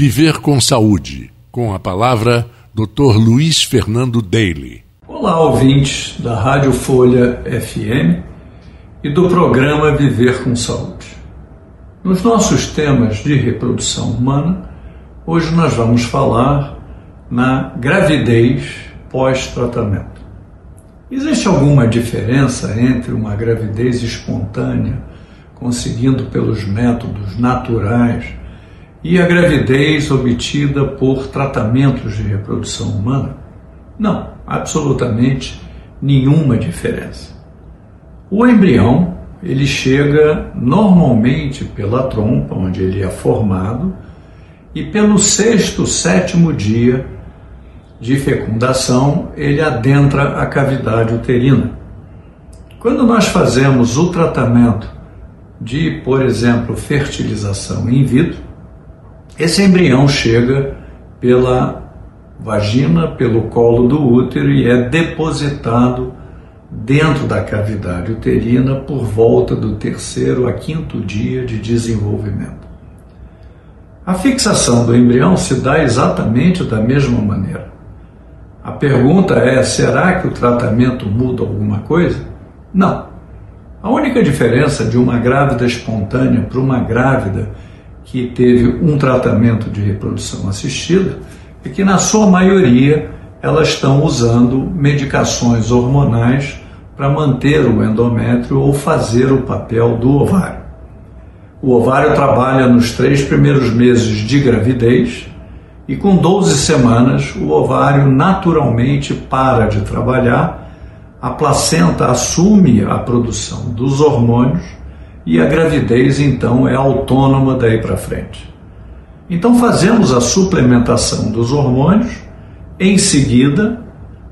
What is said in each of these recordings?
Viver com Saúde, com a palavra Dr. Luiz Fernando Daly. Olá, ouvintes da Rádio Folha FM e do programa Viver com Saúde. Nos nossos temas de reprodução humana, hoje nós vamos falar na gravidez pós-tratamento. Existe alguma diferença entre uma gravidez espontânea, conseguindo pelos métodos naturais, e a gravidez obtida por tratamentos de reprodução humana? Não, absolutamente nenhuma diferença. O embrião, ele chega normalmente pela trompa, onde ele é formado, e pelo sexto, sétimo dia de fecundação, ele adentra a cavidade uterina. Quando nós fazemos o tratamento de, por exemplo, fertilização in vitro, esse embrião chega pela vagina, pelo colo do útero e é depositado dentro da cavidade uterina por volta do terceiro a quinto dia de desenvolvimento. A fixação do embrião se dá exatamente da mesma maneira. A pergunta é: será que o tratamento muda alguma coisa? Não. A única diferença de uma grávida espontânea para uma grávida que teve um tratamento de reprodução assistida é que, na sua maioria, elas estão usando medicações hormonais para manter o endométrio ou fazer o papel do ovário. O ovário trabalha nos três primeiros meses de gravidez e, com 12 semanas, o ovário naturalmente para de trabalhar, a placenta assume a produção dos hormônios e a gravidez então é autônoma daí para frente. Então fazemos a suplementação dos hormônios, em seguida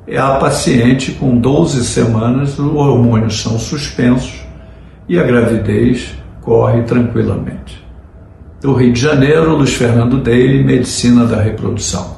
é a paciente com 12 semanas, os hormônios são suspensos e a gravidez corre tranquilamente. Do Rio de Janeiro, Luiz Fernando Daly, Medicina da Reprodução.